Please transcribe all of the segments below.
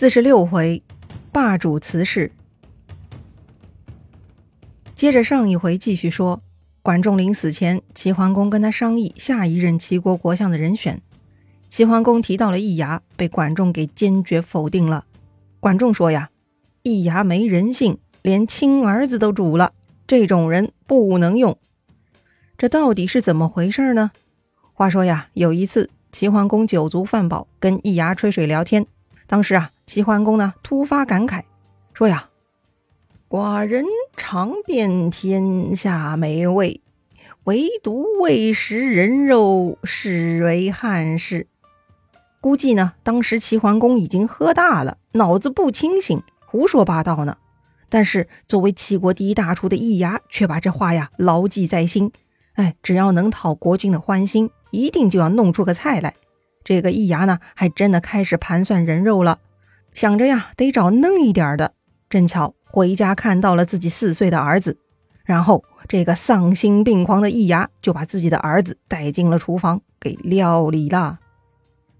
四十六回，霸主辞世。接着上一回继续说，管仲临死前，齐桓公跟他商议下一任齐国国相的人选。齐桓公提到了易牙，被管仲给坚决否定了。管仲说呀：“易牙没人性，连亲儿子都煮了，这种人不能用。”这到底是怎么回事呢？话说呀，有一次齐桓公酒足饭饱，跟易牙吹水聊天，当时啊。齐桓公呢，突发感慨，说呀：“寡人尝遍天下美味，唯独未食人肉，是为憾事。”估计呢，当时齐桓公已经喝大了，脑子不清醒，胡说八道呢。但是作为齐国第一大厨的易牙，却把这话呀牢记在心。哎，只要能讨国君的欢心，一定就要弄出个菜来。这个易牙呢，还真的开始盘算人肉了。想着呀，得找嫩一点的。正巧回家看到了自己四岁的儿子，然后这个丧心病狂的易牙就把自己的儿子带进了厨房给料理了。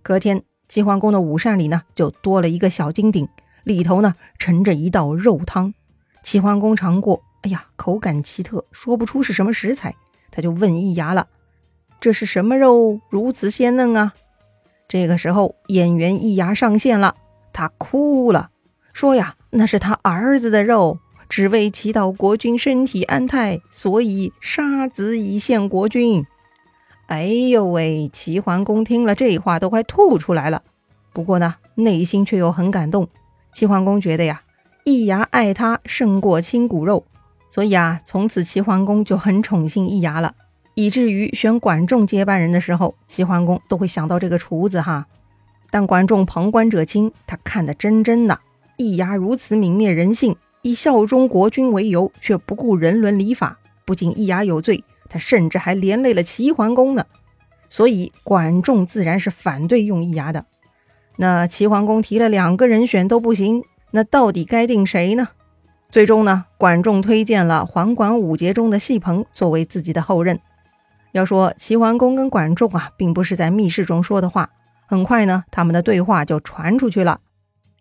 隔天，齐桓公的午膳里呢，就多了一个小金鼎，里头呢盛着一道肉汤。齐桓公尝过，哎呀，口感奇特，说不出是什么食材，他就问易牙了：“这是什么肉，如此鲜嫩啊？”这个时候，演员易牙上线了。他哭了，说呀，那是他儿子的肉，只为祈祷国君身体安泰，所以杀子以献国君。哎呦喂！齐桓公听了这话都快吐出来了。不过呢，内心却又很感动。齐桓公觉得呀，易牙爱他胜过亲骨肉，所以啊，从此齐桓公就很宠幸易牙了，以至于选管仲接班人的时候，齐桓公都会想到这个厨子哈。但管仲旁观者清，他看得真真的。易牙如此泯灭人性，以效忠国君为由，却不顾人伦礼法，不仅易牙有罪，他甚至还连累了齐桓公呢。所以管仲自然是反对用易牙的。那齐桓公提了两个人选都不行，那到底该定谁呢？最终呢，管仲推荐了桓管五杰中的戏鹏作为自己的后任。要说齐桓公跟管仲啊，并不是在密室中说的话。很快呢，他们的对话就传出去了。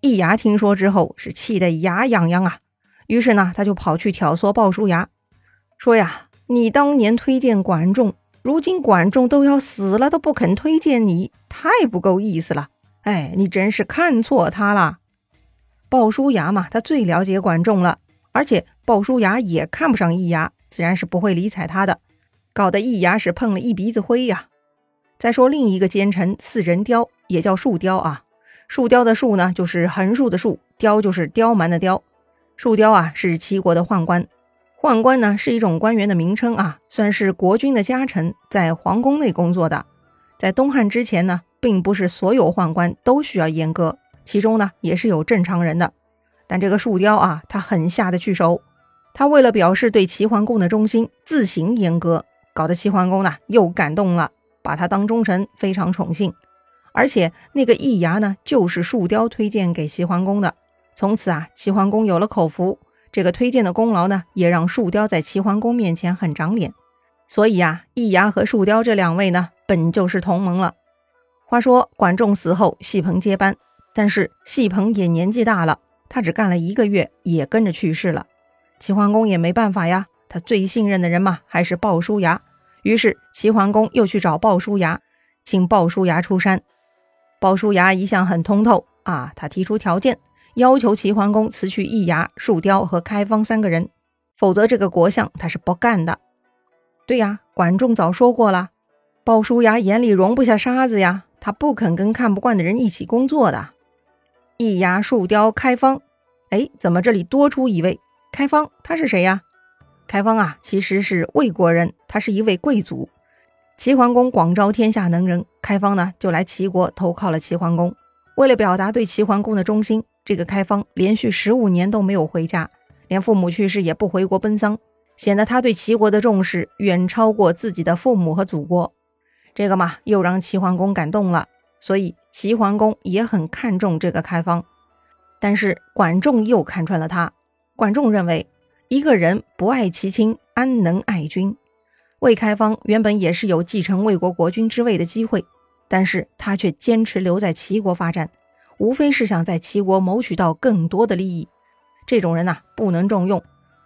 易牙听说之后是气得牙痒痒啊，于是呢，他就跑去挑唆鲍叔牙，说呀：“你当年推荐管仲，如今管仲都要死了都不肯推荐你，太不够意思了。哎，你真是看错他了。”鲍叔牙嘛，他最了解管仲了，而且鲍叔牙也看不上易牙，自然是不会理睬他的，搞得易牙是碰了一鼻子灰呀。再说另一个奸臣四人雕，也叫树雕啊。树雕的树呢，就是横竖的竖；雕就是刁蛮的刁。树雕啊，是齐国的宦官。宦官呢，是一种官员的名称啊，算是国君的家臣，在皇宫内工作的。在东汉之前呢，并不是所有宦官都需要阉割，其中呢，也是有正常人的。但这个树雕啊，他很下得去手。他为了表示对齐桓公的忠心，自行阉割，搞得齐桓公呢又感动了。把他当忠臣，非常宠幸，而且那个易牙呢，就是树雕推荐给齐桓公的。从此啊，齐桓公有了口福，这个推荐的功劳呢，也让树雕在齐桓公面前很长脸。所以啊，易牙和树雕这两位呢，本就是同盟了。话说管仲死后，戏鹏接班，但是戏鹏也年纪大了，他只干了一个月，也跟着去世了。齐桓公也没办法呀，他最信任的人嘛，还是鲍叔牙。于是齐桓公又去找鲍叔牙，请鲍叔牙出山。鲍叔牙一向很通透啊，他提出条件，要求齐桓公辞去易牙、树雕和开方三个人，否则这个国相他是不干的。对呀，管仲早说过了，鲍叔牙眼里容不下沙子呀，他不肯跟看不惯的人一起工作的。易牙、树雕、开方，哎，怎么这里多出一位开方？他是谁呀？开方啊，其实是魏国人，他是一位贵族。齐桓公广招天下能人，开方呢就来齐国投靠了齐桓公。为了表达对齐桓公的忠心，这个开方连续十五年都没有回家，连父母去世也不回国奔丧，显得他对齐国的重视远超过自己的父母和祖国。这个嘛，又让齐桓公感动了，所以齐桓公也很看重这个开方。但是管仲又看穿了他，管仲认为。一个人不爱其亲，安能爱君？魏开方原本也是有继承魏国国君之位的机会，但是他却坚持留在齐国发展，无非是想在齐国谋取到更多的利益。这种人呐，不能重用。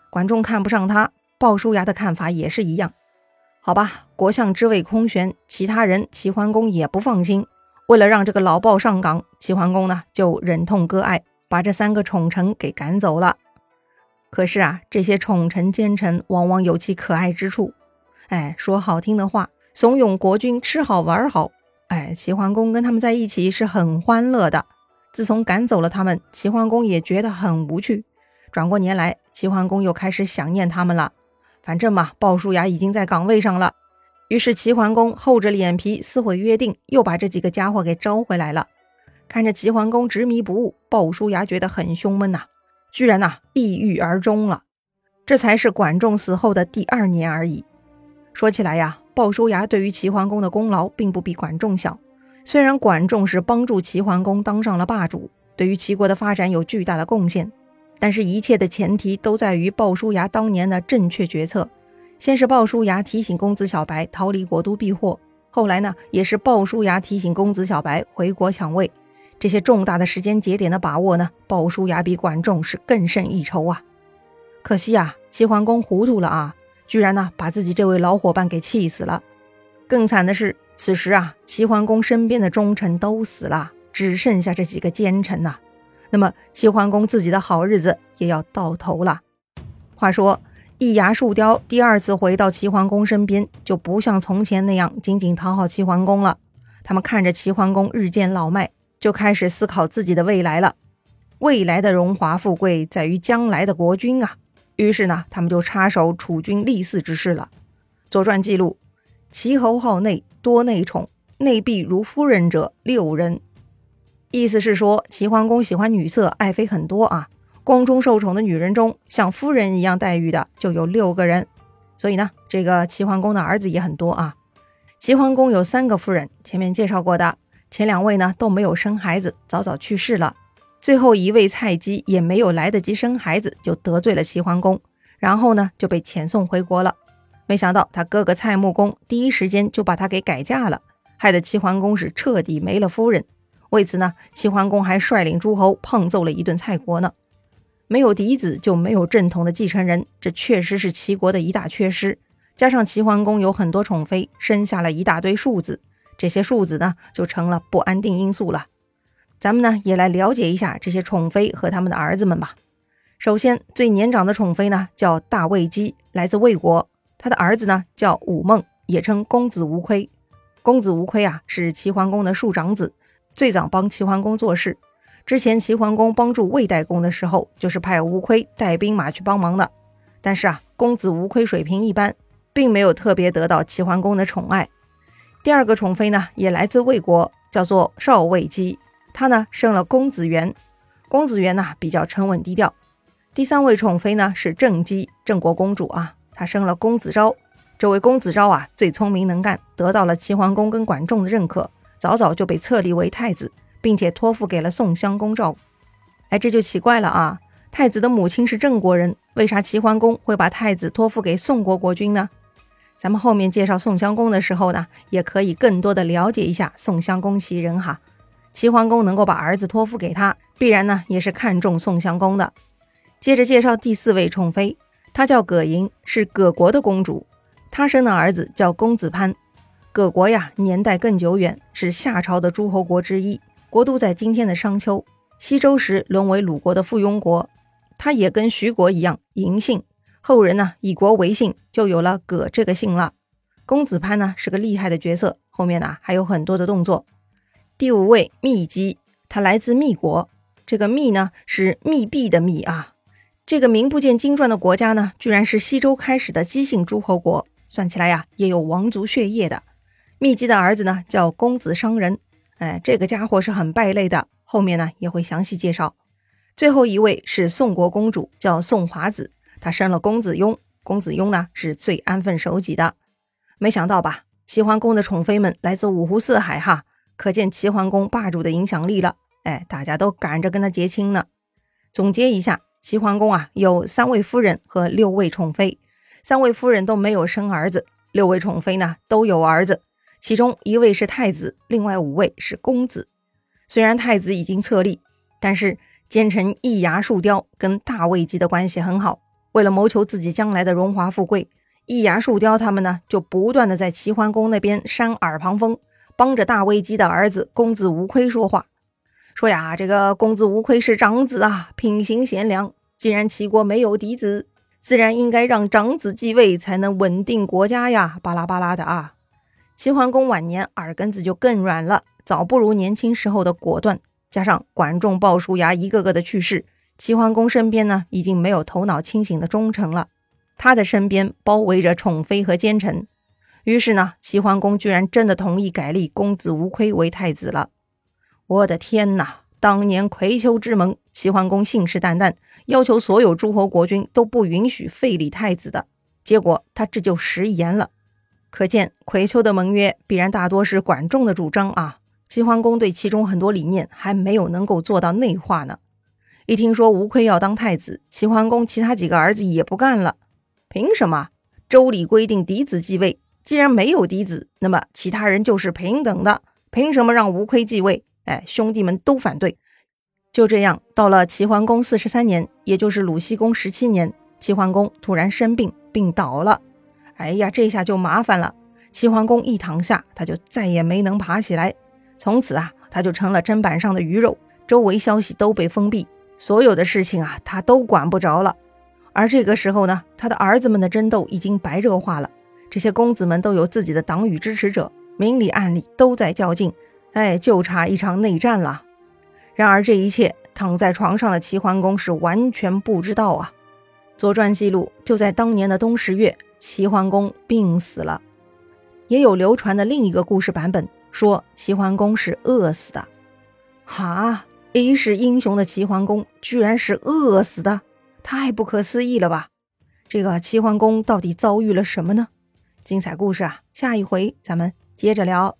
管仲看不上他，鲍叔牙的看法也是一样。好吧，国相之位空悬，其他人齐桓公也不放心。为了让这个老鲍上岗，齐桓公呢就忍痛割爱，把这三个宠臣给赶走了。可是啊，这些宠臣奸臣往往有其可爱之处。哎，说好听的话，怂恿国君吃好玩好。哎，齐桓公跟他们在一起是很欢乐的。自从赶走了他们，齐桓公也觉得很无趣。转过年来，齐桓公又开始想念他们了。反正嘛，鲍叔牙已经在岗位上了，于是齐桓公厚着脸皮撕毁约定，又把这几个家伙给招回来了。看着齐桓公执迷不悟，鲍叔牙觉得很胸闷呐，居然呐抑郁而终了。这才是管仲死后的第二年而已。说起来呀，鲍叔牙对于齐桓公的功劳并不比管仲小。虽然管仲是帮助齐桓公当上了霸主，对于齐国的发展有巨大的贡献。但是，一切的前提都在于鲍叔牙当年的正确决策。先是鲍叔牙提醒公子小白逃离国都避祸，后来呢，也是鲍叔牙提醒公子小白回国抢位。这些重大的时间节点的把握呢，鲍叔牙比管仲是更胜一筹啊。可惜啊，齐桓公糊涂了啊，居然呢把自己这位老伙伴给气死了。更惨的是，此时啊，齐桓公身边的忠臣都死了，只剩下这几个奸臣呐。那么齐桓公自己的好日子也要到头了。话说易牙树雕第二次回到齐桓公身边，就不像从前那样仅仅讨好齐桓公了。他们看着齐桓公日渐老迈，就开始思考自己的未来了。未来的荣华富贵在于将来的国君啊。于是呢，他们就插手储君立嗣之事了。《左传》记录：齐侯好内，多内宠，内婢如夫人者六人。意思是说，齐桓公喜欢女色，爱妃很多啊。宫中受宠的女人中，像夫人一样待遇的就有六个人。所以呢，这个齐桓公的儿子也很多啊。齐桓公有三个夫人，前面介绍过的，前两位呢都没有生孩子，早早去世了。最后一位蔡姬也没有来得及生孩子，就得罪了齐桓公，然后呢就被遣送回国了。没想到他哥哥蔡穆公第一时间就把他给改嫁了，害得齐桓公是彻底没了夫人。为此呢，齐桓公还率领诸侯胖揍了一顿蔡国呢。没有嫡子就没有正统的继承人，这确实是齐国的一大缺失。加上齐桓公有很多宠妃，生下了一大堆庶子，这些庶子呢就成了不安定因素了。咱们呢也来了解一下这些宠妃和他们的儿子们吧。首先，最年长的宠妃呢叫大卫姬，来自魏国，他的儿子呢叫武孟，也称公子无亏。公子无亏啊是齐桓公的庶长子。最早帮齐桓公做事，之前齐桓公帮助魏代公的时候，就是派吴亏带兵马去帮忙的。但是啊，公子吴亏水平一般，并没有特别得到齐桓公的宠爱。第二个宠妃呢，也来自魏国，叫做少尉姬，她呢生了公子元。公子元呢比较沉稳低调。第三位宠妃呢是郑姬，郑国公主啊，她生了公子昭。这位公子昭啊最聪明能干，得到了齐桓公跟管仲的认可。早早就被册立为太子，并且托付给了宋襄公照顾。哎，这就奇怪了啊！太子的母亲是郑国人，为啥齐桓公会把太子托付给宋国国君呢？咱们后面介绍宋襄公的时候呢，也可以更多的了解一下宋襄公其人哈。齐桓公能够把儿子托付给他，必然呢也是看重宋襄公的。接着介绍第四位宠妃，她叫葛莹，是葛国的公主，她生的儿子叫公子潘。葛国呀，年代更久远，是夏朝的诸侯国之一，国都在今天的商丘。西周时沦为鲁国的附庸国，他也跟徐国一样嬴姓，后人呢以国为姓，就有了葛这个姓了。公子潘呢是个厉害的角色，后面呢还有很多的动作。第五位密姬，他来自密国，这个密呢是密闭的密啊。这个名不见经传的国家呢，居然是西周开始的姬姓诸侯国，算起来呀也有王族血液的。密姬的儿子呢叫公子商人，哎，这个家伙是很败类的，后面呢也会详细介绍。最后一位是宋国公主，叫宋华子，他生了公子雍，公子雍呢是最安分守己的。没想到吧，齐桓公的宠妃们来自五湖四海哈，可见齐桓公霸主的影响力了。哎，大家都赶着跟他结亲呢。总结一下，齐桓公啊有三位夫人和六位宠妃，三位夫人都没有生儿子，六位宠妃呢都有儿子。其中一位是太子，另外五位是公子。虽然太子已经册立，但是奸臣易牙树雕跟大魏姬的关系很好，为了谋求自己将来的荣华富贵，易牙树雕他们呢就不断的在齐桓公那边扇耳旁风，帮着大魏姬的儿子公子无亏说话，说呀，这个公子无亏是长子啊，品行贤良，既然齐国没有嫡子，自然应该让长子继位，才能稳定国家呀，巴拉巴拉的啊。齐桓公晚年耳根子就更软了。早不如年轻时候的果断，加上管仲、鲍叔牙一个个的去世，齐桓公身边呢已经没有头脑清醒的忠臣了，他的身边包围着宠妃和奸臣，于是呢，齐桓公居然真的同意改立公子无亏为太子了。我的天哪！当年葵丘之盟，齐桓公信誓旦旦要求所有诸侯国君都不允许废立太子的，结果他这就食言了。可见葵丘的盟约必然大多是管仲的主张啊。齐桓公对其中很多理念还没有能够做到内化呢。一听说吴奎要当太子，齐桓公其他几个儿子也不干了。凭什么？周礼规定嫡子继位，既然没有嫡子，那么其他人就是平等的。凭什么让吴奎继位？哎，兄弟们都反对。就这样，到了齐桓公四十三年，也就是鲁僖公十七年，齐桓公突然生病，病倒了。哎呀，这下就麻烦了。齐桓公一躺下，他就再也没能爬起来。从此啊，他就成了砧板上的鱼肉，周围消息都被封闭，所有的事情啊，他都管不着了。而这个时候呢，他的儿子们的争斗已经白热化了，这些公子们都有自己的党羽支持者，明里暗里都在较劲，哎，就差一场内战了。然而这一切，躺在床上的齐桓公是完全不知道啊。《左传》记录，就在当年的冬十月，齐桓公病死了。也有流传的另一个故事版本。说齐桓公是饿死的，哈！一世英雄的齐桓公居然是饿死的，太不可思议了吧？这个齐桓公到底遭遇了什么呢？精彩故事啊，下一回咱们接着聊。